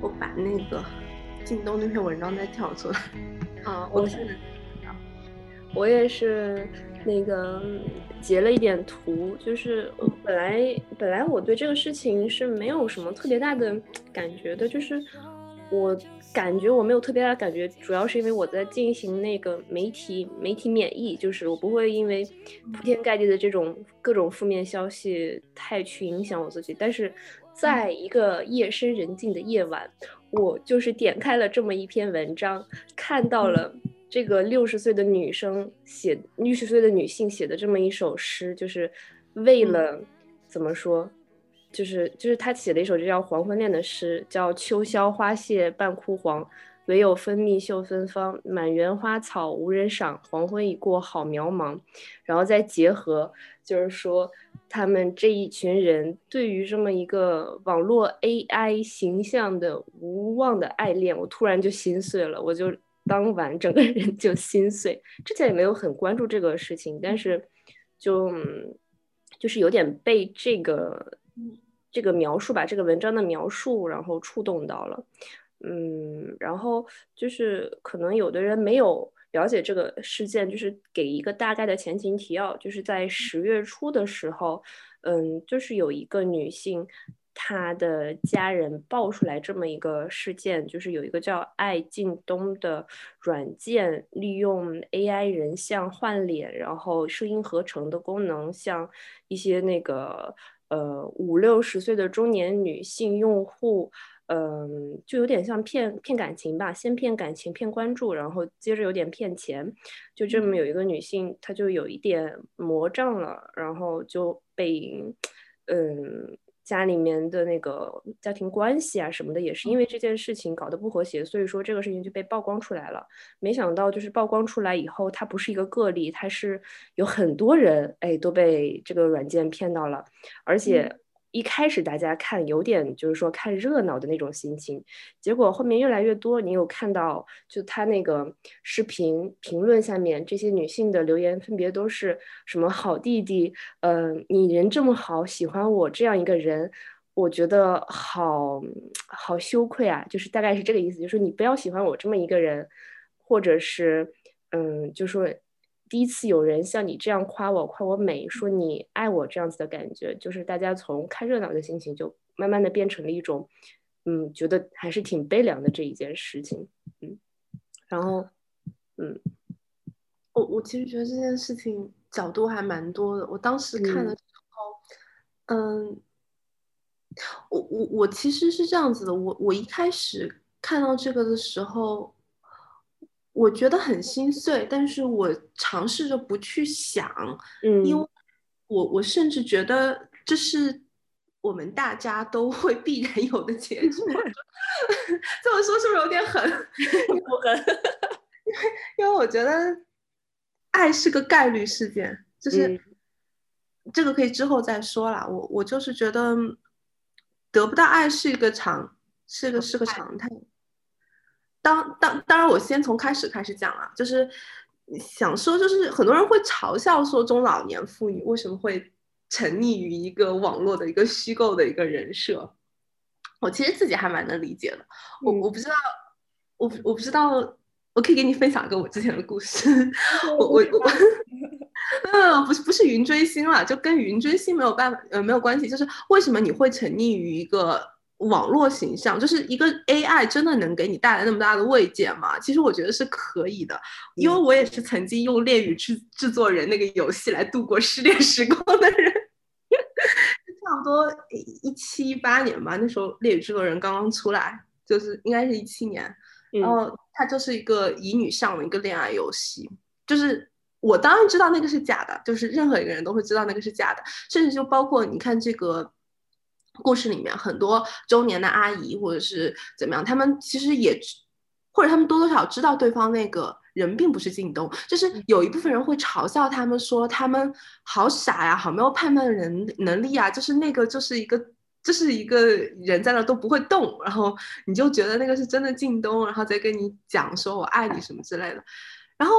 我把那个靳东那篇文章再跳出来。啊，我是，我也是那个截了一点图，就是本来本来我对这个事情是没有什么特别大的感觉的，就是我感觉我没有特别大的感觉，主要是因为我在进行那个媒体媒体免疫，就是我不会因为铺天盖地的这种各种负面消息太去影响我自己，但是在一个夜深人静的夜晚。我就是点开了这么一篇文章，看到了这个六十岁的女生写，六十岁的女性写的这么一首诗，就是为了怎么说，就是就是她写了一首就叫《黄昏恋》的诗，叫秋宵花谢半枯黄，唯有蜂蜜嗅芬芳，满园花草无人赏，黄昏已过好渺茫，然后再结合，就是说。他们这一群人对于这么一个网络 AI 形象的无望的爱恋，我突然就心碎了。我就当晚整个人就心碎。之前也没有很关注这个事情，但是就就是有点被这个这个描述吧，这个文章的描述，然后触动到了。嗯，然后就是可能有的人没有。了解这个事件，就是给一个大概的前情提要，就是在十月初的时候，嗯，就是有一个女性，她的家人爆出来这么一个事件，就是有一个叫爱靳东的软件，利用 AI 人像换脸，然后声音合成的功能，像一些那个呃五六十岁的中年女性用户。嗯，就有点像骗骗感情吧，先骗感情，骗关注，然后接着有点骗钱。就这么有一个女性，她就有一点魔障了，然后就被，嗯，家里面的那个家庭关系啊什么的，也是因为这件事情搞得不和谐，所以说这个事情就被曝光出来了。没想到就是曝光出来以后，它不是一个个例，它是有很多人哎都被这个软件骗到了，而且。一开始大家看有点就是说看热闹的那种心情，结果后面越来越多，你有看到就他那个视频评论下面这些女性的留言，分别都是什么好弟弟，嗯，你人这么好，喜欢我这样一个人，我觉得好好羞愧啊，就是大概是这个意思，就说你不要喜欢我这么一个人，或者是嗯，就说。第一次有人像你这样夸我，夸我美，说你爱我这样子的感觉，就是大家从看热闹的心情，就慢慢的变成了一种，嗯，觉得还是挺悲凉的这一件事情，嗯，然后，嗯，我我其实觉得这件事情角度还蛮多的。我当时看的时候，嗯，我我我其实是这样子的，我我一开始看到这个的时候。我觉得很心碎，但是我尝试着不去想，嗯，因为我我甚至觉得这是我们大家都会必然有的结局。这么说是不是有点狠？不狠，因 为因为我觉得爱是个概率事件，就是这个可以之后再说啦。我我就是觉得得不到爱是一个常，是个是个常态。当当当然，我先从开始开始讲啊，就是想说，就是很多人会嘲笑说中老年妇女为什么会沉溺于一个网络的一个虚构的一个人设。我其实自己还蛮能理解的。我我不知道，我我不知道，我可以给你分享一个我之前的故事。我 我我，嗯，不是不是云追星了，就跟云追星没有办法呃没有关系。就是为什么你会沉溺于一个？网络形象就是一个 AI，真的能给你带来那么大的慰藉吗？其实我觉得是可以的，因为我也是曾经用恋与制制作人那个游戏来度过失恋时光的人。差不多一七一八年吧，那时候恋与制作人刚刚出来，就是应该是一七年。然后它就是一个乙女向的一个恋爱游戏，就是我当然知道那个是假的，就是任何一个人都会知道那个是假的，甚至就包括你看这个。故事里面很多中年的阿姨或者是怎么样，他们其实也，或者他们多多少知道对方那个人并不是靳东，就是有一部分人会嘲笑他们说他们好傻呀，好没有判断人能力啊，就是那个就是一个就是一个人在那都不会动，然后你就觉得那个是真的靳东，然后再跟你讲说我爱你什么之类的，然后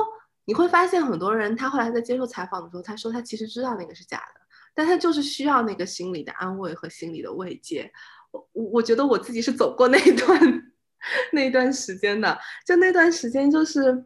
你会发现很多人他后来在接受采访的时候，他说他其实知道那个是假的。但他就是需要那个心理的安慰和心理的慰藉。我我觉得我自己是走过那一段那一段时间的，就那段时间就是，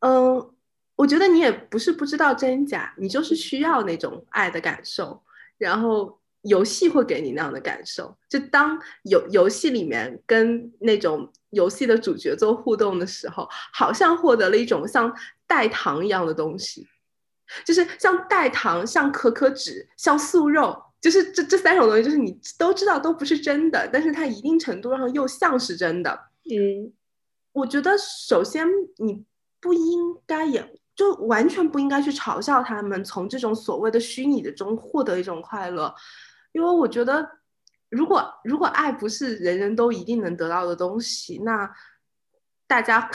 嗯，我觉得你也不是不知道真假，你就是需要那种爱的感受，然后游戏会给你那样的感受。就当游游戏里面跟那种游戏的主角做互动的时候，好像获得了一种像代糖一样的东西。就是像代糖、像可可脂、像素肉，就是这这三种东西，就是你都知道都不是真的，但是它一定程度上又像是真的。嗯，我觉得首先你不应该，也就完全不应该去嘲笑他们从这种所谓的虚拟的中获得一种快乐，因为我觉得如果如果爱不是人人都一定能得到的东西，那大家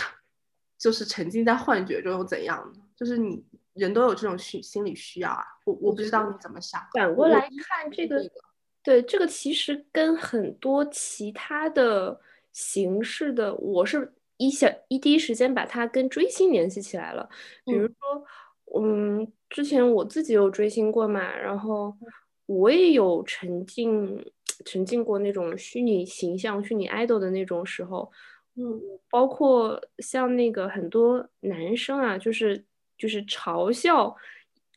就是沉浸在幻觉中又怎样呢？就是你。人都有这种需心理需要啊，我我不知道你怎么想。反过来看这个，对这个其实跟很多其他的形式的，我是一小一第一时间把它跟追星联系起来了。比如说，嗯，之前我自己有追星过嘛，然后我也有沉浸沉浸过那种虚拟形象、虚拟 idol 的那种时候。嗯，包括像那个很多男生啊，就是。就是嘲笑，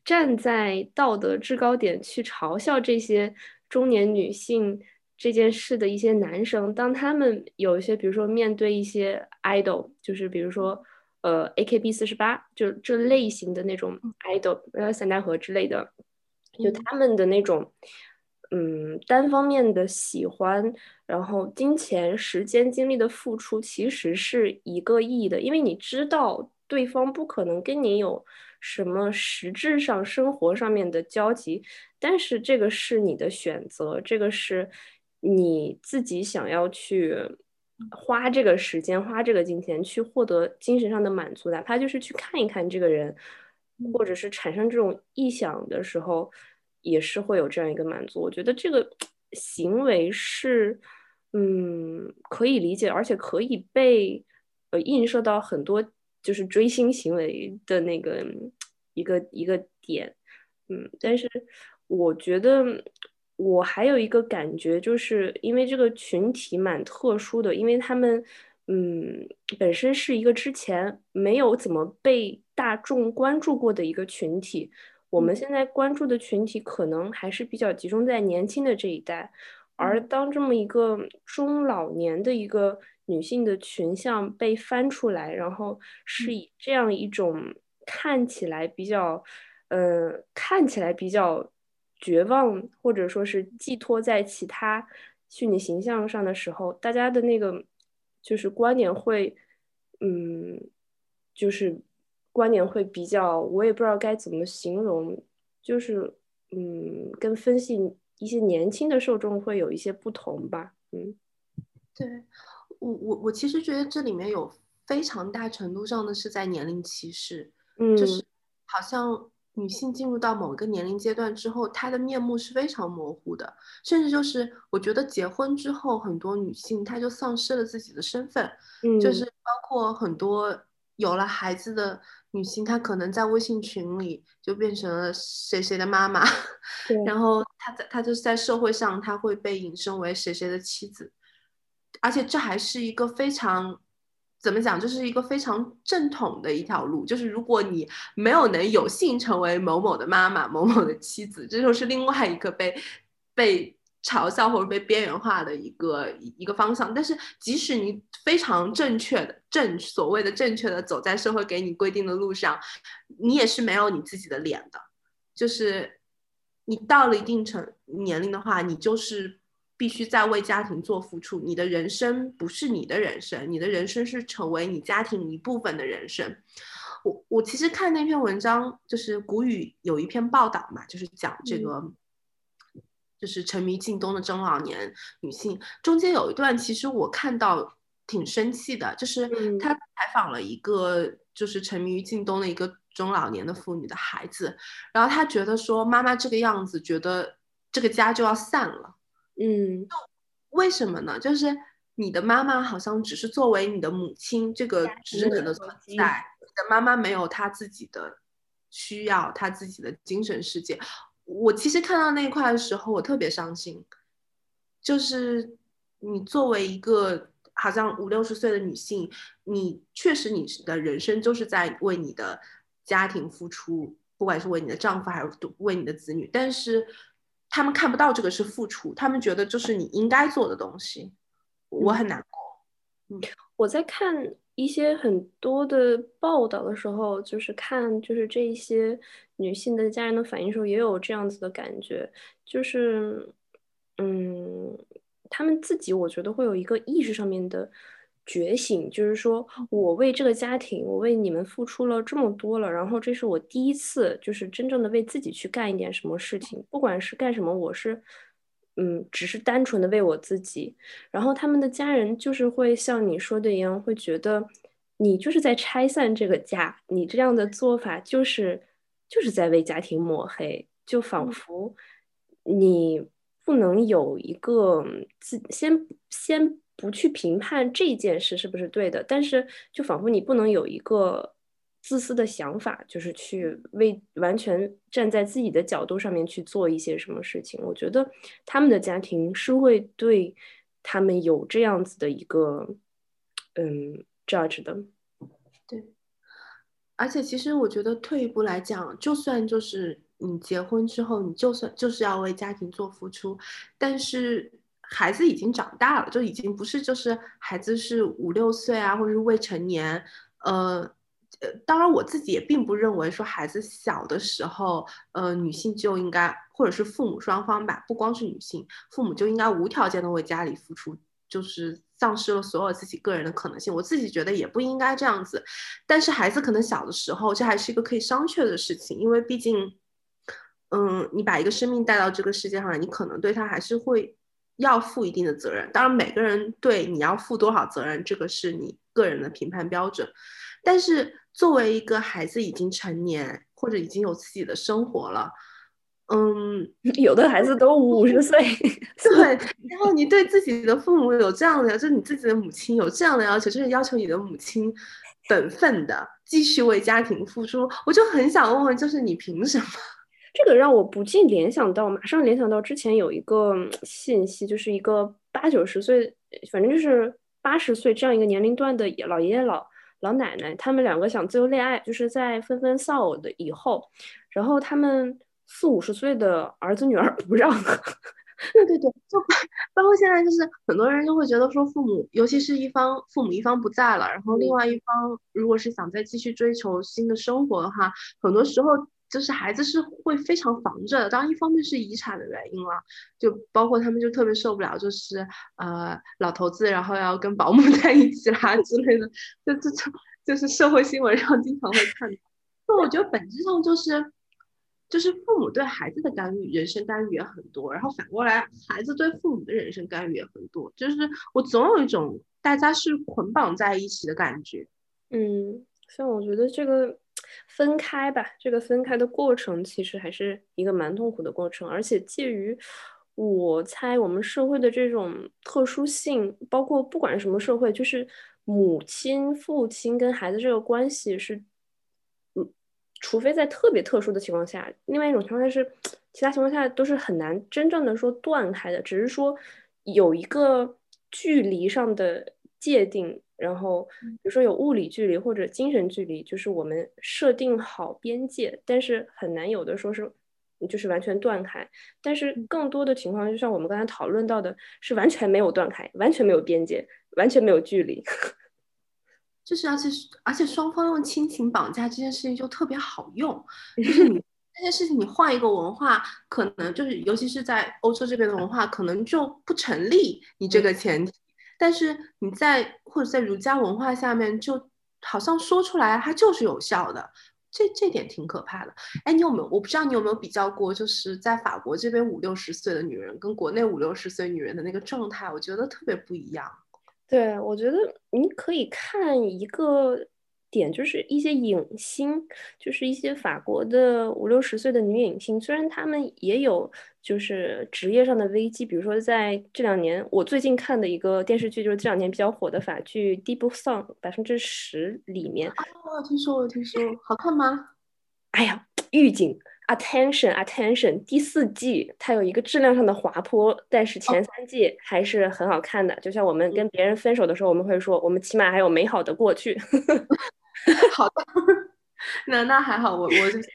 站在道德制高点去嘲笑这些中年女性这件事的一些男生，当他们有一些，比如说面对一些 idol，就是比如说呃 A K B 四十八，就这类型的那种 idol，呃三代河之类的，就他们的那种嗯单方面的喜欢，然后金钱、时间、精力的付出，其实是一个意义的，因为你知道。对方不可能跟你有什么实质上生活上面的交集，但是这个是你的选择，这个是你自己想要去花这个时间、花这个金钱去获得精神上的满足，哪怕就是去看一看这个人，或者是产生这种臆想的时候，也是会有这样一个满足。我觉得这个行为是，嗯，可以理解，而且可以被呃映射到很多。就是追星行为的那个一个一个点，嗯，但是我觉得我还有一个感觉，就是因为这个群体蛮特殊的，因为他们嗯本身是一个之前没有怎么被大众关注过的一个群体，我们现在关注的群体可能还是比较集中在年轻的这一代，而当这么一个中老年的一个。女性的群像被翻出来，然后是以这样一种看起来比较，呃，看起来比较绝望，或者说是寄托在其他虚拟形象上的时候，大家的那个就是观点会，嗯，就是观点会比较，我也不知道该怎么形容，就是嗯，跟分析一些年轻的受众会有一些不同吧，嗯，对。我我我其实觉得这里面有非常大程度上的是在年龄歧视，嗯，就是好像女性进入到某个年龄阶段之后，她的面目是非常模糊的，甚至就是我觉得结婚之后，很多女性她就丧失了自己的身份，嗯，就是包括很多有了孩子的女性，她可能在微信群里就变成了谁谁的妈妈，然后她在她就是在社会上，她会被引申为谁谁的妻子。而且这还是一个非常，怎么讲，就是一个非常正统的一条路。就是如果你没有能有幸成为某某的妈妈、某某的妻子，这就是另外一个被被嘲笑或者被边缘化的一个一个方向。但是即使你非常正确的正所谓的正确的走在社会给你规定的路上，你也是没有你自己的脸的。就是你到了一定成年龄的话，你就是。必须在为家庭做付出，你的人生不是你的人生，你的人生是成为你家庭一部分的人生。我我其实看那篇文章，就是古语有一篇报道嘛，就是讲这个，就是沉迷靳东的中老年女性，中间有一段其实我看到挺生气的，就是他采访了一个就是沉迷于靳东的一个中老年的妇女的孩子，然后他觉得说妈妈这个样子，觉得这个家就要散了。嗯，为什么呢？就是你的妈妈好像只是作为你的母亲这个职能的存在，你的妈妈没有她自己的需要，她自己的精神世界。我其实看到那一块的时候，我特别伤心。就是你作为一个好像五六十岁的女性，你确实你的人生就是在为你的家庭付出，不管是为你的丈夫还是为你的子女，但是他们看不到这个是付出，他们觉得这是你应该做的东西，我很难过。嗯，我在看。一些很多的报道的时候，就是看就是这一些女性的家人的反应时候，也有这样子的感觉，就是，嗯，他们自己我觉得会有一个意识上面的觉醒，就是说我为这个家庭，我为你们付出了这么多了，然后这是我第一次就是真正的为自己去干一点什么事情，不管是干什么，我是。嗯，只是单纯的为我自己，然后他们的家人就是会像你说的一样，会觉得你就是在拆散这个家，你这样的做法就是就是在为家庭抹黑，就仿佛你不能有一个自先先不去评判这件事是不是对的，但是就仿佛你不能有一个。自私的想法就是去为完全站在自己的角度上面去做一些什么事情。我觉得他们的家庭是会对他们有这样子的一个嗯 judge 的。对，而且其实我觉得退一步来讲，就算就是你结婚之后，你就算就是要为家庭做付出，但是孩子已经长大了，就已经不是就是孩子是五六岁啊，或者是未成年，呃。呃，当然，我自己也并不认为说孩子小的时候，呃，女性就应该，或者是父母双方吧，不光是女性，父母就应该无条件的为家里付出，就是丧失了所有自己个人的可能性。我自己觉得也不应该这样子。但是孩子可能小的时候，这还是一个可以商榷的事情，因为毕竟，嗯，你把一个生命带到这个世界上来，你可能对他还是会要负一定的责任。当然，每个人对你要负多少责任，这个是你个人的评判标准。但是作为一个孩子已经成年或者已经有自己的生活了，嗯，有的孩子都五十岁，对，然后你对自己的父母有这样的，就是你自己的母亲有这样的要求，就是要求你的母亲本分的继续为家庭付出，我就很想问问，就是你凭什么？这个让我不禁联想到，马上联想到之前有一个信息，就是一个八九十岁，反正就是八十岁这样一个年龄段的老爷爷老。老奶奶他们两个想自由恋爱，就是在纷纷丧偶的以后，然后他们四五十岁的儿子女儿不让。对对对，就包括现在，就是很多人就会觉得说，父母尤其是一方父母一方不在了，然后另外一方如果是想再继续追求新的生活的话，很多时候。就是孩子是会非常防着的，当然一方面是遗产的原因了，就包括他们就特别受不了，就是呃老头子然后要跟保姆 在一起啦之类的，就这种就是社会新闻上经常会看到。那我觉得本质上就是就是父母对孩子的干预，人生干预也很多，然后反过来孩子对父母的人生干预也很多，就是我总有一种大家是捆绑在一起的感觉。嗯，像我觉得这个。分开吧，这个分开的过程其实还是一个蛮痛苦的过程，而且介于我猜我们社会的这种特殊性，包括不管什么社会，就是母亲、父亲跟孩子这个关系是，嗯，除非在特别特殊的情况下，另外一种情况下是，其他情况下都是很难真正的说断开的，只是说有一个距离上的界定。然后，比如说有物理距离或者精神距离，就是我们设定好边界，但是很难有的说是，就是完全断开。但是更多的情况，就像我们刚才讨论到的，是完全没有断开，完全没有边界，完全没有距离。就是而且而且双方用亲情绑架这件事情就特别好用，就是你这件事情你换一个文化，可能就是尤其是在欧洲这边的文化，可能就不成立。你这个前提。但是你在或者在儒家文化下面，就好像说出来它就是有效的，这这点挺可怕的。哎，你有没有？我不知道你有没有比较过，就是在法国这边五六十岁的女人跟国内五六十岁女人的那个状态，我觉得特别不一样。对，我觉得你可以看一个。点就是一些影星，就是一些法国的五六十岁的女影星，虽然她们也有就是职业上的危机，比如说在这两年，我最近看的一个电视剧就是这两年比较火的法剧《Deep Song》百分之十里面，哦，听说我听说，好看吗？哎呀，预警 Attention, Attention！第四季它有一个质量上的滑坡，但是前三季还是很好看的。就像我们跟别人分手的时候，我们会说，我们起码还有美好的过去。好的，那那还好，我我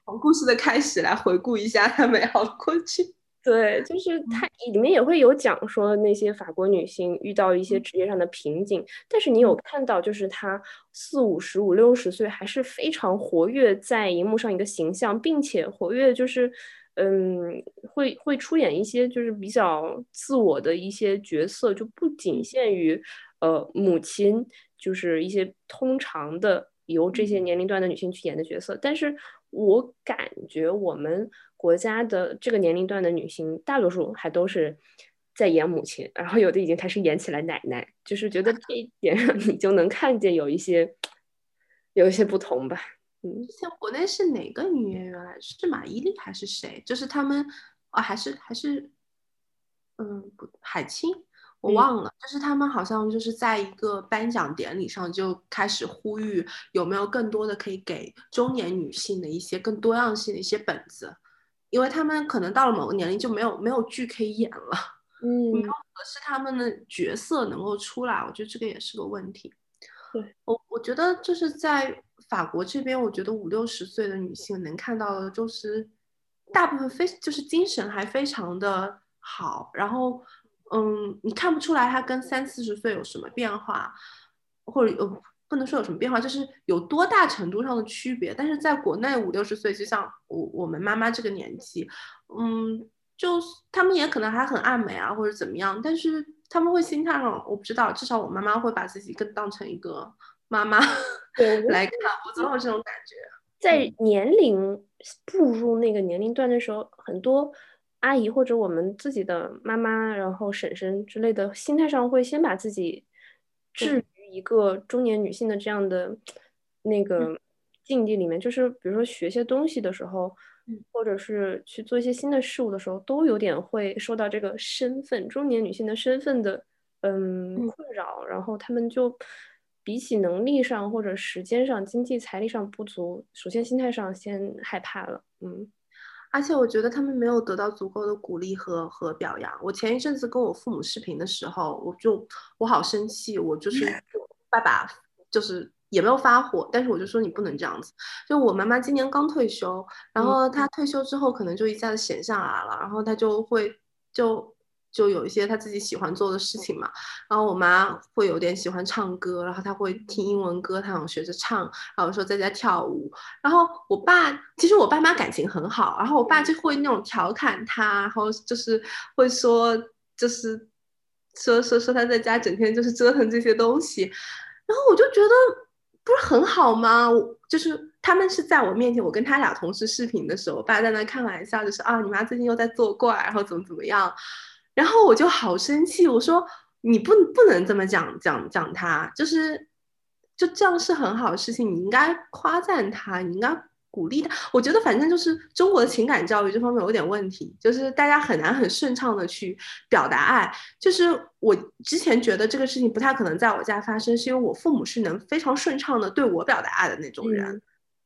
从故事的开始来回顾一下她美好的过去。对，就是它里面也会有讲说那些法国女性遇到一些职业上的瓶颈，但是你有看到，就是她四五十、五六十岁还是非常活跃在荧幕上一个形象，并且活跃就是嗯，会会出演一些就是比较自我的一些角色，就不仅限于呃母亲，就是一些通常的由这些年龄段的女性去演的角色，但是我感觉我们。国家的这个年龄段的女性，大多数还都是在演母亲，然后有的已经开始演起来奶奶，就是觉得这一点上你就能看见有一些有一些不同吧。嗯，像国内是哪个女演员来？是马伊琍还是谁？就是他们啊，还是还是嗯，不海清，我忘了。就是他们好像就是在一个颁奖典礼上就开始呼吁，有没有更多的可以给中年女性的一些更多样性的一些本子。因为他们可能到了某个年龄就没有没有剧可以演了，嗯，没有合适他们的角色能够出来，我觉得这个也是个问题。对我，我觉得就是在法国这边，我觉得五六十岁的女性能看到的，就是大部分非就是精神还非常的好，然后嗯，你看不出来他跟三四十岁有什么变化，或者有。不能说有什么变化，就是有多大程度上的区别。但是在国内五六十岁，就像我我们妈妈这个年纪，嗯，就他们也可能还很爱美啊，或者怎么样。但是他们会心态上，我不知道，至少我妈妈会把自己更当成一个妈妈 来看。我总有这种感觉。在年龄步入那个年龄段的时候，很多阿姨或者我们自己的妈妈，然后婶婶之类的，心态上会先把自己置于。一个中年女性的这样的那个境地里面，就是比如说学些东西的时候，或者是去做一些新的事物的时候，都有点会受到这个身份中年女性的身份的嗯困扰，然后他们就比起能力上或者时间上、经济财力上不足，首先心态上先害怕了，嗯。而且我觉得他们没有得到足够的鼓励和和表扬。我前一阵子跟我父母视频的时候，我就我好生气，我就是爸爸就是也没有发火，但是我就说你不能这样子。就我妈妈今年刚退休，然后她退休之后可能就一下子闲下来了，然后她就会就。就有一些他自己喜欢做的事情嘛，然后我妈会有点喜欢唱歌，然后她会听英文歌，她想学着唱，然后说在家跳舞。然后我爸其实我爸妈感情很好，然后我爸就会那种调侃他，然后就是会说就是说说说他在家整天就是折腾这些东西，然后我就觉得不是很好吗？就是他们是在我面前，我跟他俩同事视频的时候，我爸在那开玩笑，就是啊你妈最近又在作怪，然后怎么怎么样。然后我就好生气，我说你不不能这么讲讲讲他，就是就这样是很好的事情，你应该夸赞他，你应该鼓励他。我觉得反正就是中国的情感教育这方面有点问题，就是大家很难很顺畅的去表达爱。就是我之前觉得这个事情不太可能在我家发生，是因为我父母是能非常顺畅的对我表达爱的那种人。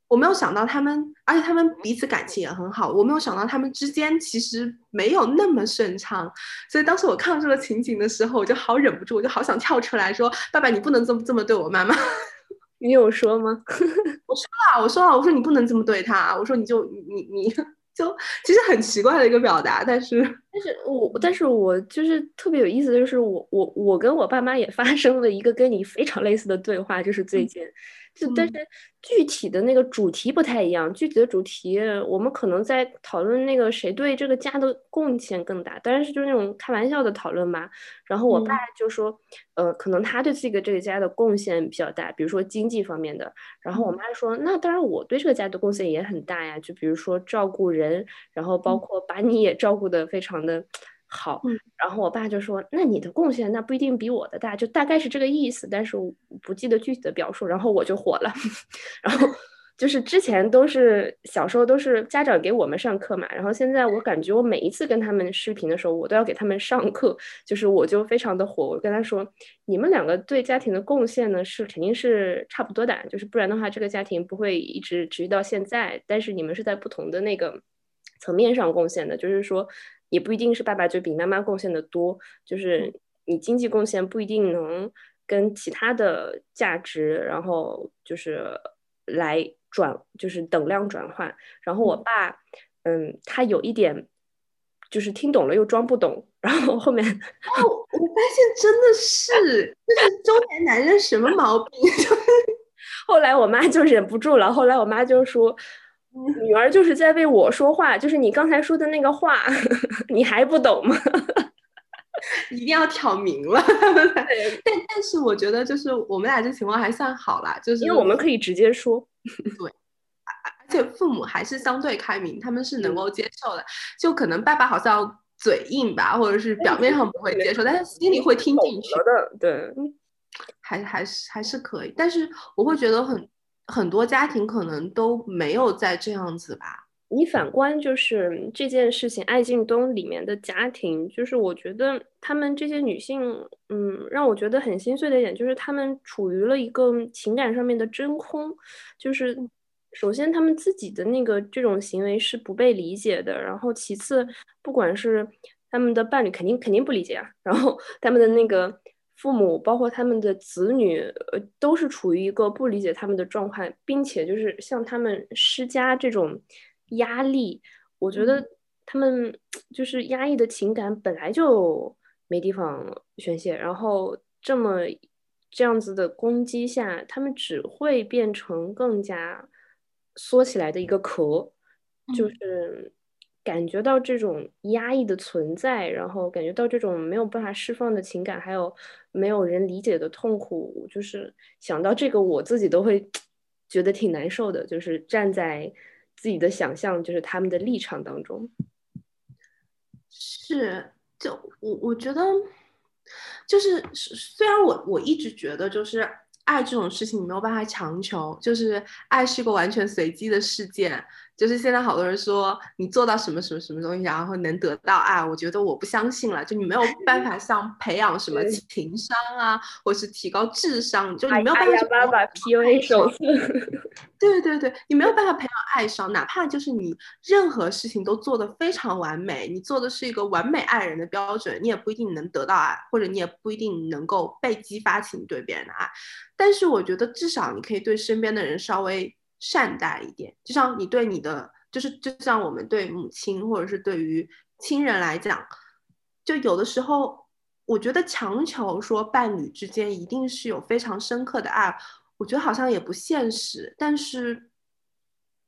我没有想到他们，而且他们彼此感情也很好。我没有想到他们之间其实没有那么顺畅，所以当时我看到这个情景的时候，我就好忍不住，我就好想跳出来说：“爸爸，你不能这么这么对我妈妈。”你有说吗？我说了，我说了，我说你不能这么对他。我说你就你你 就其实很奇怪的一个表达，但是但是我但是我就是特别有意思的就是我我我跟我爸妈也发生了一个跟你非常类似的对话，就是最近。就但是具体的那个主题不太一样，具体的主题我们可能在讨论那个谁对这个家的贡献更大，当然是就是那种开玩笑的讨论嘛。然后我爸就说，呃，可能他对自己的这个家的贡献比较大，比如说经济方面的。然后我妈说，那当然我对这个家的贡献也很大呀，就比如说照顾人，然后包括把你也照顾的非常的。好，然后我爸就说：“那你的贡献那不一定比我的大，就大概是这个意思，但是我不记得具体的表述。”然后我就火了，然后就是之前都是小时候都是家长给我们上课嘛，然后现在我感觉我每一次跟他们视频的时候，我都要给他们上课，就是我就非常的火，我跟他说：“你们两个对家庭的贡献呢是肯定是差不多的，就是不然的话这个家庭不会一直持续到现在，但是你们是在不同的那个。”层面上贡献的，就是说也不一定是爸爸就比妈妈贡献的多，就是你经济贡献不一定能跟其他的价值，然后就是来转，就是等量转换。然后我爸，嗯，他有一点就是听懂了又装不懂，然后后面哦，我发现真的是，就是中年男人什么毛病？后来我妈就忍不住了，后来我妈就说。女儿就是在为我说话，就是你刚才说的那个话，你还不懂吗？一定要挑明了。但但是我觉得，就是我们俩这情况还算好啦，就是因为我们可以直接说。对，而且父母还是相对开明，他们是能够接受的。就可能爸爸好像嘴硬吧，或者是表面上不会接受，但是心里会听进去的。对，还还是还是可以。但是我会觉得很。很多家庭可能都没有在这样子吧。你反观就是这件事情，爱敬东里面的家庭，就是我觉得他们这些女性，嗯，让我觉得很心碎的一点，就是他们处于了一个情感上面的真空。就是首先他们自己的那个这种行为是不被理解的，然后其次，不管是他们的伴侣，肯定肯定不理解啊，然后他们的那个。父母包括他们的子女，呃，都是处于一个不理解他们的状态，并且就是向他们施加这种压力。我觉得他们就是压抑的情感本来就没地方宣泄，然后这么这样子的攻击下，他们只会变成更加缩起来的一个壳，就是。感觉到这种压抑的存在，然后感觉到这种没有办法释放的情感，还有没有人理解的痛苦，就是想到这个，我自己都会 觉得挺难受的。就是站在自己的想象，就是他们的立场当中，是，就我我觉得，就是虽然我我一直觉得，就是爱这种事情你没有办法强求，就是爱是一个完全随机的事件。就是现在好多人说你做到什么什么什么东西，然后能得到爱，我觉得我不相信了。就你没有办法像 培养什么情商啊，或是提高智商，就你没有办法。爸爸 PUA 手册。对对对，你没有办法培养爱上，哪怕就是你任何事情都做得非常完美，你做的是一个完美爱人的标准，你也不一定能得到爱，或者你也不一定能够被激发起你对别人的爱。但是我觉得至少你可以对身边的人稍微。善待一点，就像你对你的，就是就像我们对母亲或者是对于亲人来讲，就有的时候，我觉得强求说伴侣之间一定是有非常深刻的爱，我觉得好像也不现实。但是，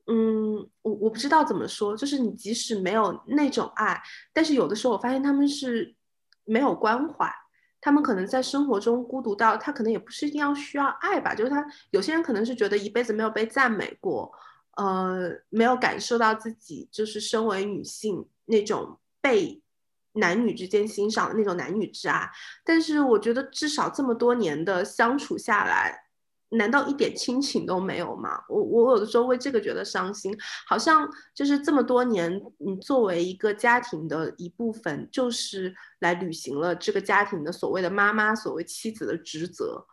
嗯，我我不知道怎么说，就是你即使没有那种爱，但是有的时候我发现他们是没有关怀。他们可能在生活中孤独到，他可能也不是一定要需要爱吧，就是他有些人可能是觉得一辈子没有被赞美过，呃，没有感受到自己就是身为女性那种被男女之间欣赏的那种男女之爱，但是我觉得至少这么多年的相处下来。难道一点亲情都没有吗？我我有的时候为这个觉得伤心，好像就是这么多年，你作为一个家庭的一部分，就是来履行了这个家庭的所谓的妈妈、所谓妻子的职责，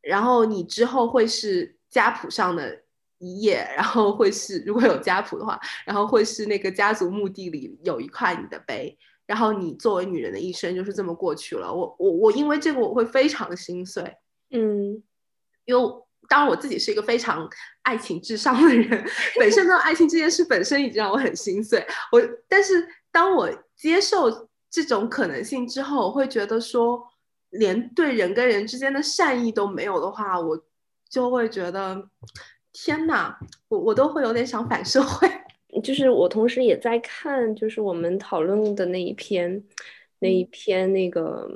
然后你之后会是家谱上的一页，然后会是如果有家谱的话，然后会是那个家族墓地里有一块你的碑，然后你作为女人的一生就是这么过去了。我我我因为这个我会非常心碎，嗯。因为当然我自己是一个非常爱情至上的人，本身呢爱情这件事本身已经让我很心碎。我但是当我接受这种可能性之后，我会觉得说，连对人跟人之间的善意都没有的话，我就会觉得天哪，我我都会有点想反社会。就是我同时也在看，就是我们讨论的那一篇，那一篇那个。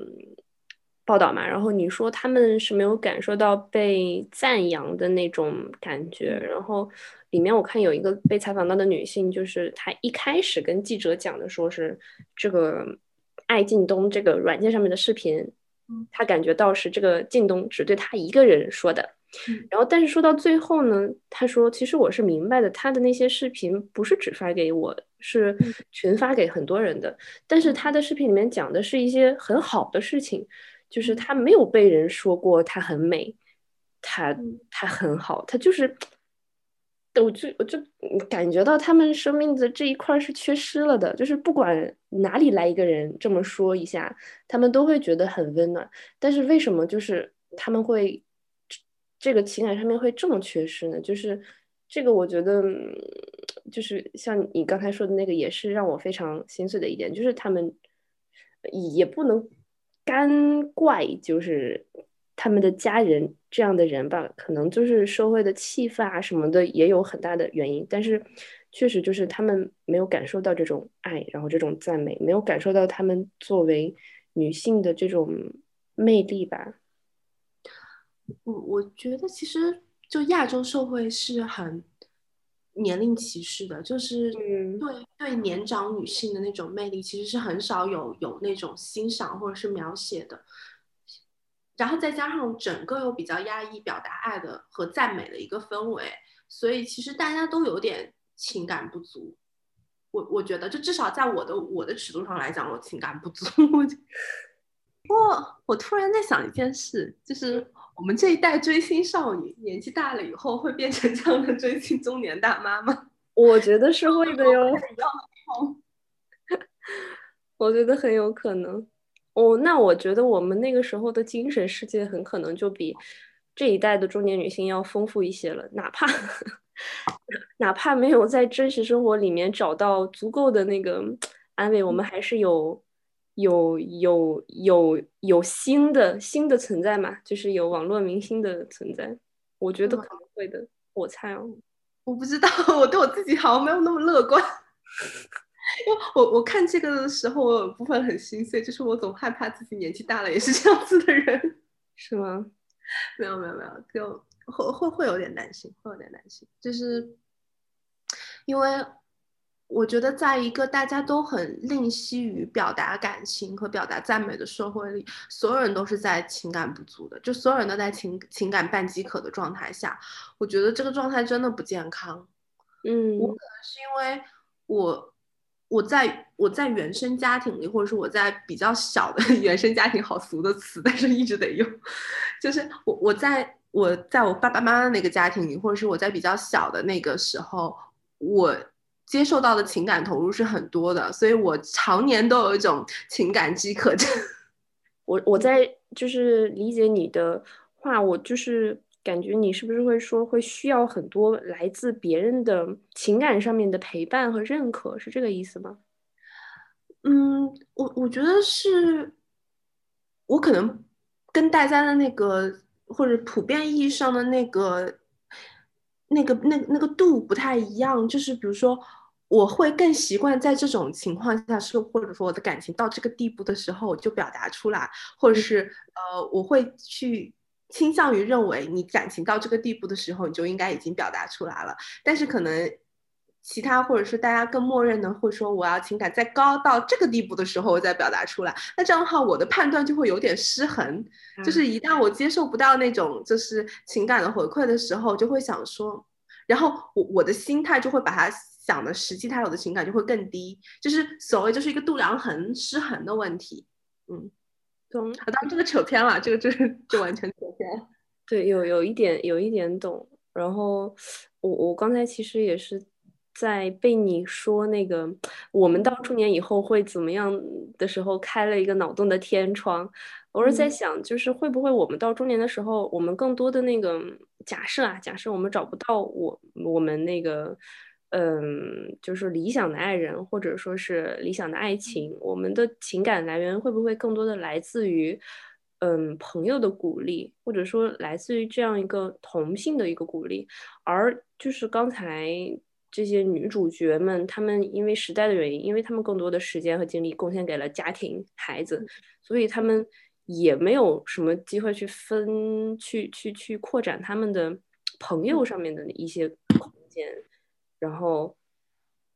报道嘛，然后你说他们是没有感受到被赞扬的那种感觉，然后里面我看有一个被采访到的女性，就是她一开始跟记者讲的，说是这个爱靳东这个软件上面的视频，她感觉到是这个靳东只对她一个人说的，然后但是说到最后呢，她说其实我是明白的，他的那些视频不是只发给我，是群发给很多人的，但是他的视频里面讲的是一些很好的事情。就是她没有被人说过她很美，她她很好，她就是我就我就感觉到他们生命的这一块是缺失了的，就是不管哪里来一个人这么说一下，他们都会觉得很温暖。但是为什么就是他们会这个情感上面会这么缺失呢？就是这个，我觉得就是像你刚才说的那个，也是让我非常心碎的一点，就是他们也不能干怪，就是他们的家人。这样的人吧，可能就是社会的气氛啊什么的也有很大的原因，但是确实就是他们没有感受到这种爱，然后这种赞美，没有感受到他们作为女性的这种魅力吧。我我觉得其实就亚洲社会是很年龄歧视的，就是对对年长女性的那种魅力，其实是很少有有那种欣赏或者是描写的。然后再加上整个又比较压抑表达爱的和赞美的一个氛围，所以其实大家都有点情感不足。我我觉得，就至少在我的我的尺度上来讲，我情感不足。不过我突然在想一件事，就是我们这一代追星少女年纪大了以后会变成这样的追星中年大妈吗？我觉得是会 的哟。我觉得很有可能。哦，那我觉得我们那个时候的精神世界很可能就比这一代的中年女性要丰富一些了，哪怕哪怕没有在真实生活里面找到足够的那个安慰，我们还是有有有有有新的新的存在嘛，就是有网络明星的存在，我觉得可能会的，我猜哦，我不知道，我对我自己好像没有那么乐观。因为我我看这个的时候，我有部分很心碎，就是我总害怕自己年纪大了也是这样子的人，是吗？没有没有没有，就会会会有点担心，会有点担心，就是因为我觉得在一个大家都很吝惜于表达感情和表达赞美的社会里，所有人都是在情感不足的，就所有人都在情情感半饥渴的状态下，我觉得这个状态真的不健康。嗯，我可能是因为我。我在我在原生家庭里，或者是我在比较小的 原生家庭，好俗的词，但是一直得用。就是我我在我在我爸爸妈妈那个家庭里，或者是我在比较小的那个时候，我接受到的情感投入是很多的，所以我常年都有一种情感饥渴症。我我在就是理解你的话，我就是。感觉你是不是会说会需要很多来自别人的情感上面的陪伴和认可，是这个意思吗？嗯，我我觉得是，我可能跟大家的那个或者普遍意义上的那个那个那那个度不太一样，就是比如说我会更习惯在这种情况下是，或者说我的感情到这个地步的时候我就表达出来，或者是呃我会去。倾向于认为你感情到这个地步的时候，你就应该已经表达出来了。但是可能其他或者是大家更默认的会说，我要情感再高到这个地步的时候，我再表达出来。那这样的话，我的判断就会有点失衡。就是一旦我接受不到那种就是情感的回馈的时候，就会想说，然后我我的心态就会把它想的实际他有的情感就会更低。就是所谓就是一个度量衡失衡的问题。嗯。懂，当然这个扯偏了，这个就是就完全扯偏了。对，有有一点有一点懂。然后我我刚才其实也是在被你说那个我们到中年以后会怎么样的时候开了一个脑洞的天窗。我是在想，就是会不会我们到中年的时候，我们更多的那个假设啊，假设我们找不到我我们那个。嗯，就是理想的爱人，或者说是理想的爱情，我们的情感来源会不会更多的来自于，嗯，朋友的鼓励，或者说来自于这样一个同性的一个鼓励？而就是刚才这些女主角们，她们因为时代的原因，因为她们更多的时间和精力贡献给了家庭、孩子，所以她们也没有什么机会去分、去、去、去扩展他们的朋友上面的一些空间。然后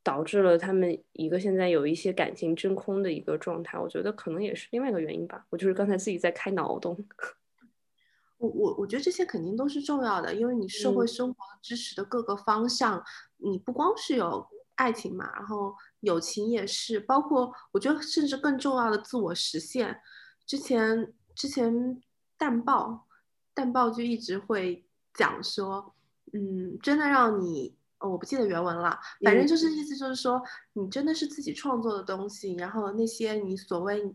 导致了他们一个现在有一些感情真空的一个状态，我觉得可能也是另外一个原因吧。我就是刚才自己在开脑洞。我我我觉得这些肯定都是重要的，因为你社会生活支持的各个方向，你不光是有爱情嘛，然后友情也是，包括我觉得甚至更重要的自我实现。之前之前淡报淡报就一直会讲说，嗯，真的让你。呃，我不记得原文了，反正就是意思就是说，你真的是自己创作的东西，然后那些你所谓。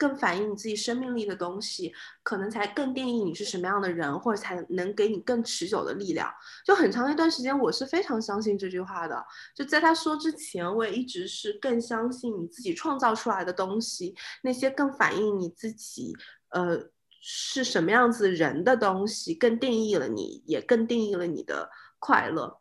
更反映你自己生命力的东西，可能才更定义你是什么样的人，或者才能给你更持久的力量。就很长一段时间，我是非常相信这句话的。就在他说之前，我也一直是更相信你自己创造出来的东西，那些更反映你自己，呃，是什么样子人的东西，更定义了你，也更定义了你的快乐。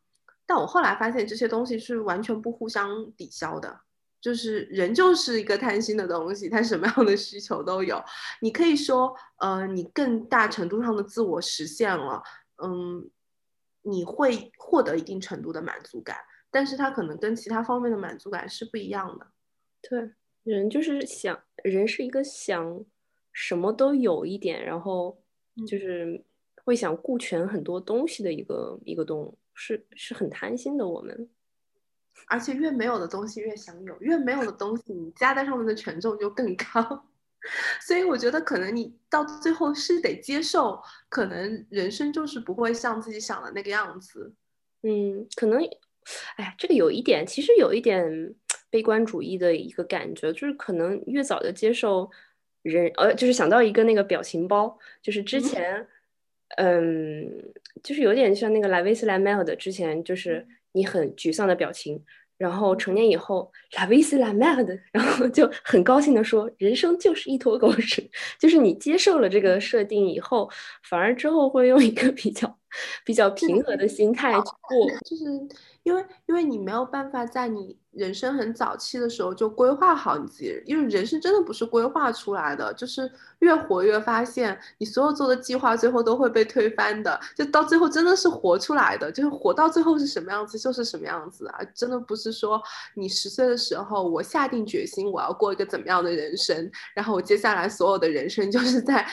但我后来发现，这些东西是完全不互相抵消的。就是人就是一个贪心的东西，他什么样的需求都有。你可以说，呃，你更大程度上的自我实现了，嗯，你会获得一定程度的满足感，但是它可能跟其他方面的满足感是不一样的。对，人就是想，人是一个想什么都有一点，然后就是会想顾全很多东西的一个一个动物，是是很贪心的我们。而且越没有的东西越想有，越没有的东西你加在上面的权重就更高，所以我觉得可能你到最后是得接受，可能人生就是不会像自己想的那个样子。嗯，可能，哎呀，这个有一点，其实有一点 悲观主义的一个感觉，就是可能越早的接受人，呃，就是想到一个那个表情包，就是之前，嗯，就是有点像那个莱维斯莱梅尔的之前就是。你很沮丧的表情，然后成年以后 merde，然后就很高兴的说，人生就是一坨狗屎。就是你接受了这个设定以后，反而之后会用一个比较比较平和的心态去过，就是因为因为你没有办法在你。人生很早期的时候就规划好你自己，因为人生真的不是规划出来的，就是越活越发现你所有做的计划最后都会被推翻的，就到最后真的是活出来的，就是活到最后是什么样子就是什么样子啊！真的不是说你十岁的时候我下定决心我要过一个怎么样的人生，然后我接下来所有的人生就是在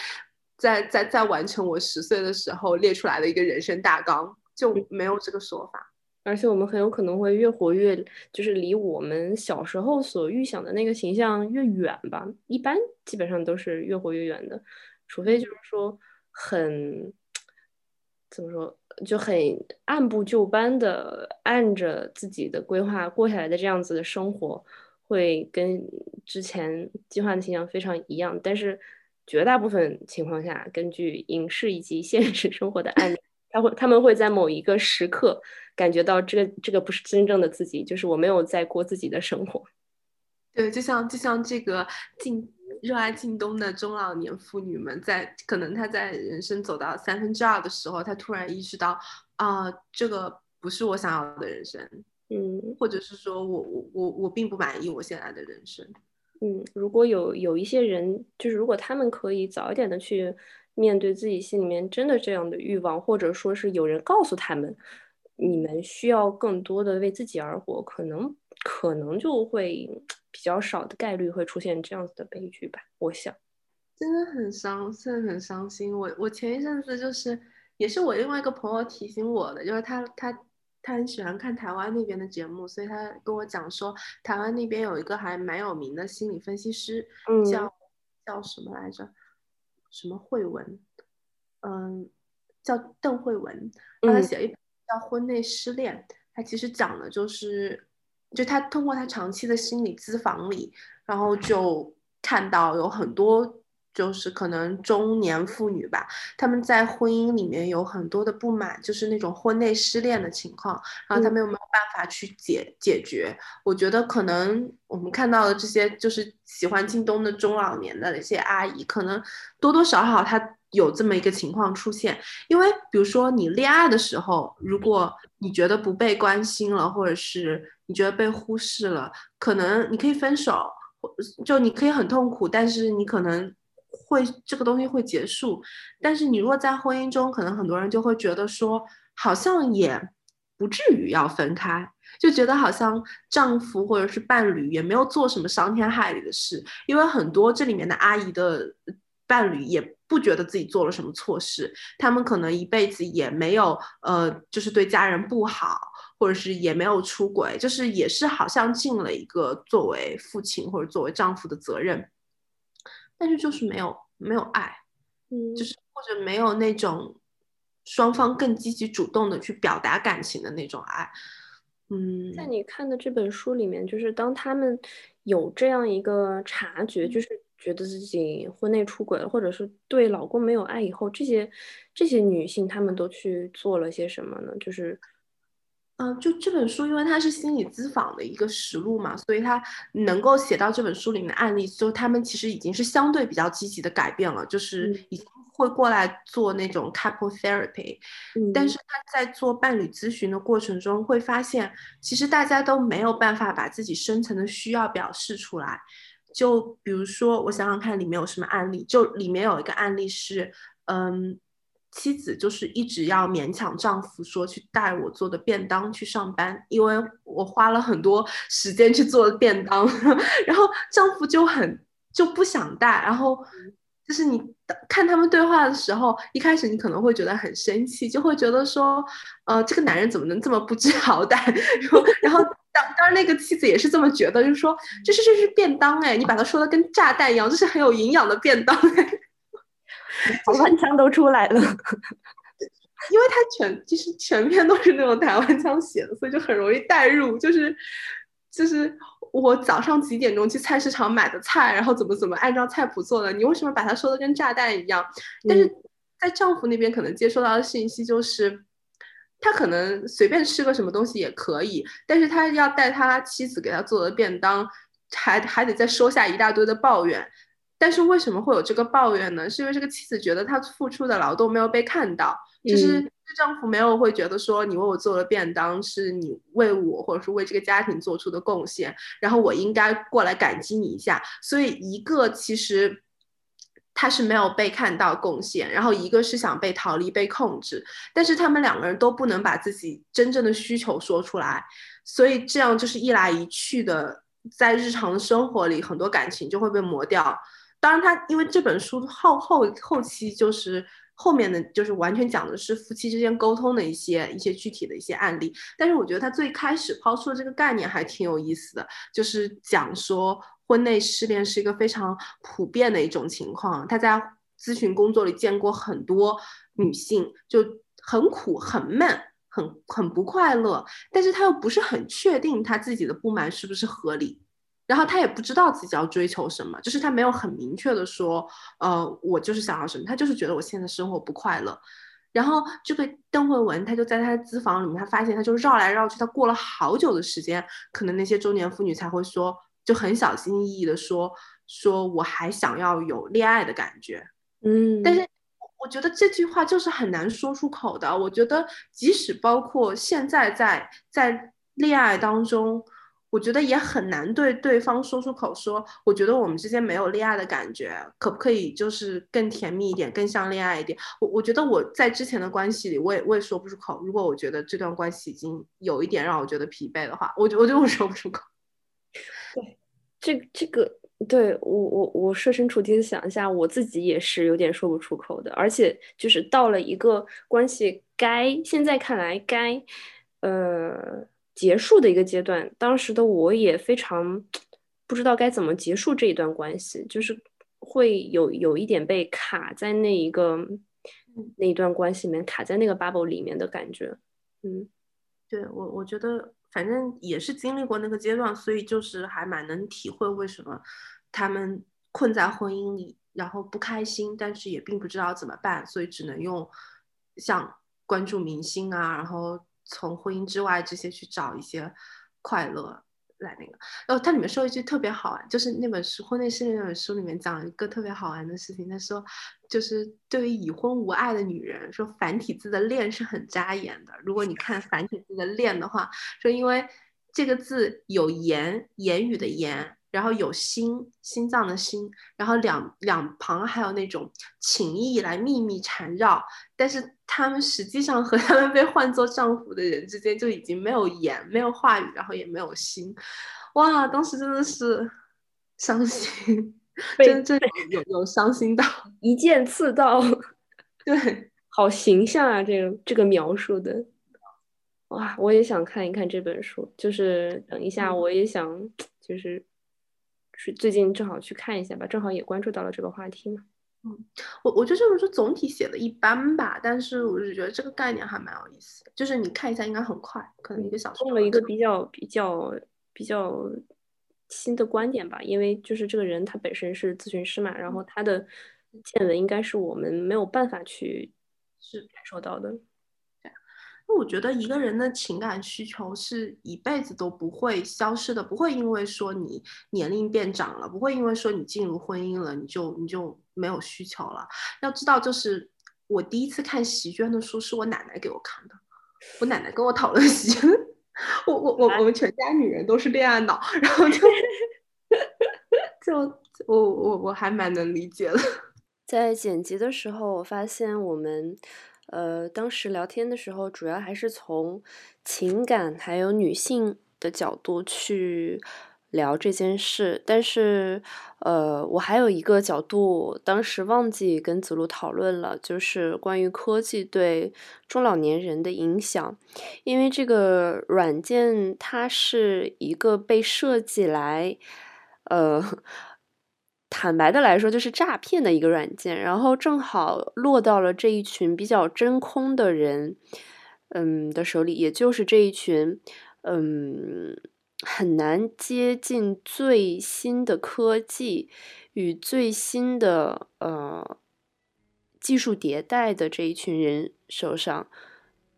在在在完成我十岁的时候列出来的一个人生大纲，就没有这个说法。而且我们很有可能会越活越，就是离我们小时候所预想的那个形象越远吧。一般基本上都是越活越远的，除非就是说很怎么说，就很按部就班的按着自己的规划过下来的这样子的生活，会跟之前计划的形象非常一样。但是绝大部分情况下，根据影视以及现实生活的案例，他会他们会在某一个时刻。感觉到这个这个不是真正的自己，就是我没有在过自己的生活。对，就像就像这个进热爱靳东的中老年妇女们，在可能她在人生走到三分之二的时候，她突然意识到啊，这个不是我想要的人生，嗯，或者是说我我我我并不满意我现在的人生，嗯，如果有有一些人，就是如果他们可以早一点的去面对自己心里面真的这样的欲望，或者说是有人告诉他们。你们需要更多的为自己而活，可能可能就会比较少的概率会出现这样子的悲剧吧。我想，真的很伤，真的很伤心。我我前一阵子就是，也是我另外一个朋友提醒我的，就是他他他很喜欢看台湾那边的节目，所以他跟我讲说，台湾那边有一个还蛮有名的心理分析师，叫叫什么来着？什么慧文？嗯，叫邓慧文，他写一本。叫婚内失恋，他其实讲的就是，就他通过他长期的心理咨访里，然后就看到有很多就是可能中年妇女吧，他们在婚姻里面有很多的不满，就是那种婚内失恋的情况，然后他们又没有办法去解解决？我觉得可能我们看到的这些就是喜欢京东的中老年的那些阿姨，可能多多少少她。有这么一个情况出现，因为比如说你恋爱的时候，如果你觉得不被关心了，或者是你觉得被忽视了，可能你可以分手，就你可以很痛苦，但是你可能会这个东西会结束。但是你如果在婚姻中，可能很多人就会觉得说，好像也不至于要分开，就觉得好像丈夫或者是伴侣也没有做什么伤天害理的事，因为很多这里面的阿姨的。伴侣也不觉得自己做了什么错事，他们可能一辈子也没有呃，就是对家人不好，或者是也没有出轨，就是也是好像尽了一个作为父亲或者作为丈夫的责任，但是就是没有没有爱，嗯，就是或者没有那种双方更积极主动的去表达感情的那种爱，嗯，在你看的这本书里面，就是当他们有这样一个察觉，就是觉得自己婚内出轨了，或者是对老公没有爱以后，这些这些女性她们都去做了些什么呢？就是。嗯，就这本书，因为它是心理咨访的一个实录嘛，所以它能够写到这本书里面的案例，就他们其实已经是相对比较积极的改变了，就是已经会过来做那种 couple therapy。但是他在做伴侣咨询的过程中，会发现其实大家都没有办法把自己深层的需要表示出来。就比如说，我想想看里面有什么案例，就里面有一个案例是，嗯。妻子就是一直要勉强丈夫说去带我做的便当去上班，因为我花了很多时间去做便当，然后丈夫就很就不想带，然后就是你看他们对话的时候，一开始你可能会觉得很生气，就会觉得说，呃，这个男人怎么能这么不知好歹？然后，然后当当然那个妻子也是这么觉得，就是说，这是这是便当哎，你把它说的跟炸弹一样，这是很有营养的便当哎。台湾腔都出来了，因为他全就是全篇都是那种台湾腔写的，所以就很容易代入。就是就是我早上几点钟去菜市场买的菜，然后怎么怎么按照菜谱做的，你为什么把它说的跟炸弹一样？但是在丈夫那边可能接收到的信息就是，他可能随便吃个什么东西也可以，但是他要带他妻子给他做的便当，还还得再收下一大堆的抱怨。但是为什么会有这个抱怨呢？是因为这个妻子觉得她付出的劳动没有被看到，就是丈夫没有会觉得说你为我做了便当是你为我或者是为这个家庭做出的贡献，然后我应该过来感激你一下。所以一个其实他是没有被看到贡献，然后一个是想被逃离被控制，但是他们两个人都不能把自己真正的需求说出来，所以这样就是一来一去的，在日常的生活里很多感情就会被磨掉。当然，他因为这本书后后后期就是后面的就是完全讲的是夫妻之间沟通的一些一些具体的一些案例。但是我觉得他最开始抛出的这个概念还挺有意思的，就是讲说婚内失恋是一个非常普遍的一种情况。他在咨询工作里见过很多女性，就很苦、很闷、很很不快乐，但是他又不是很确定他自己的不满是不是合理。然后他也不知道自己要追求什么，就是他没有很明确的说，呃，我就是想要什么，他就是觉得我现在生活不快乐。然后这个邓慧文，他就在他的资房里面，他发现他就绕来绕去，他过了好久的时间，可能那些中年妇女才会说，就很小心翼翼的说，说我还想要有恋爱的感觉，嗯，但是我觉得这句话就是很难说出口的。我觉得即使包括现在在在恋爱当中。我觉得也很难对对方说出口，说我觉得我们之间没有恋爱的感觉，可不可以就是更甜蜜一点，更像恋爱一点？我我觉得我在之前的关系里，我也我也说不出口。如果我觉得这段关系已经有一点让我觉得疲惫的话，我就我就我说不出口。这这个对我我我设身处地的想一下，我自己也是有点说不出口的，而且就是到了一个关系该现在看来该呃。结束的一个阶段，当时的我也非常不知道该怎么结束这一段关系，就是会有有一点被卡在那一个那一段关系里面，卡在那个 bubble 里面的感觉。嗯，对我我觉得反正也是经历过那个阶段，所以就是还蛮能体会为什么他们困在婚姻里，然后不开心，但是也并不知道怎么办，所以只能用像关注明星啊，然后。从婚姻之外这些去找一些快乐来那个，然后它里面说一句特别好玩，就是那本书《婚内失恋》那本书里面讲一个特别好玩的事情。他说，就是对于已婚无爱的女人，说繁体字的“恋”是很扎眼的。如果你看繁体字的“恋”的话，说因为这个字有言言语的言。然后有心心脏的心，然后两两旁还有那种情意来秘密缠绕，但是他们实际上和他们被唤作丈夫的人之间就已经没有言，没有话语，然后也没有心。哇，当时真的是伤心，真正有有伤心到 一剑刺到，对，好形象啊，这个这个描述的，哇，我也想看一看这本书，就是等一下我也想就是。是最近正好去看一下吧，正好也关注到了这个话题嘛。嗯，我我觉得这本书，总体写的一般吧，但是我是觉得这个概念还蛮有意思的，就是你看一下应该很快，可能一个小时。用了一个比较比较比较新的观点吧，因为就是这个人他本身是咨询师嘛，然后他的见闻应该是我们没有办法去是感受到的。那我觉得一个人的情感需求是一辈子都不会消失的，不会因为说你年龄变长了，不会因为说你进入婚姻了，你就你就没有需求了。要知道，就是我第一次看席娟的书是我奶奶给我看的，我奶奶跟我讨论席娟，我我我我们全家女人都是恋爱脑，然后就 就我我我还蛮能理解的。在剪辑的时候，我发现我们。呃，当时聊天的时候，主要还是从情感还有女性的角度去聊这件事。但是，呃，我还有一个角度，当时忘记跟子路讨论了，就是关于科技对中老年人的影响。因为这个软件，它是一个被设计来，呃。坦白的来说，就是诈骗的一个软件，然后正好落到了这一群比较真空的人，嗯的手里，也就是这一群，嗯，很难接近最新的科技与最新的呃技术迭代的这一群人手上，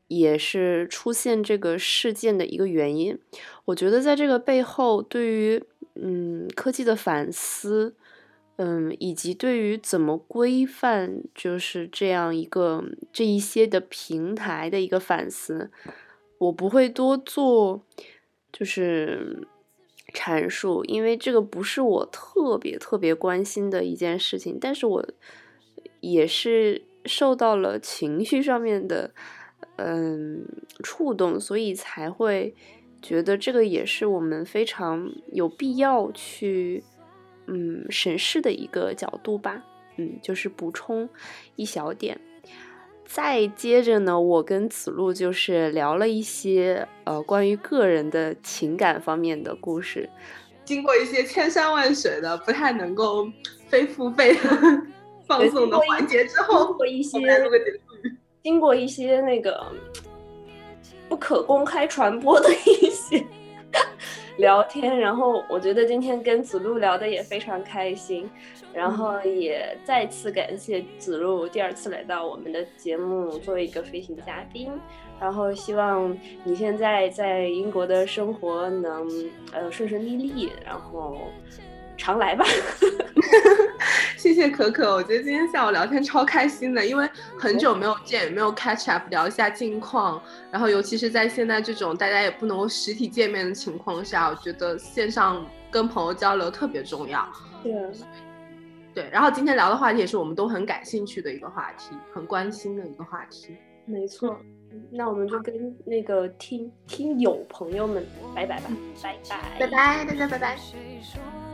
也是出现这个事件的一个原因。我觉得在这个背后，对于嗯科技的反思。嗯，以及对于怎么规范就是这样一个这一些的平台的一个反思，我不会多做就是阐述，因为这个不是我特别特别关心的一件事情，但是我也是受到了情绪上面的嗯触动，所以才会觉得这个也是我们非常有必要去。嗯，审视的一个角度吧，嗯，就是补充一小点。再接着呢，我跟子路就是聊了一些呃关于个人的情感方面的故事。经过一些千山万水的不太能够非付费 的放送的环节之后，经过一些经过一些那个不可公开传播的一些。聊天，然后我觉得今天跟子路聊的也非常开心，然后也再次感谢子路第二次来到我们的节目作为一个飞行嘉宾，然后希望你现在在英国的生活能呃顺顺利利，然后。常来吧，谢谢可可。我觉得今天下午聊天超开心的，因为很久没有见，也没有 catch up 聊一下近况。然后尤其是在现在这种大家也不能够实体见面的情况下，我觉得线上跟朋友交流特别重要。对，对。然后今天聊的话题也是我们都很感兴趣的一个话题，很关心的一个话题。没错，那我们就跟那个听听友朋友们拜拜吧，拜拜，拜拜，大家拜拜。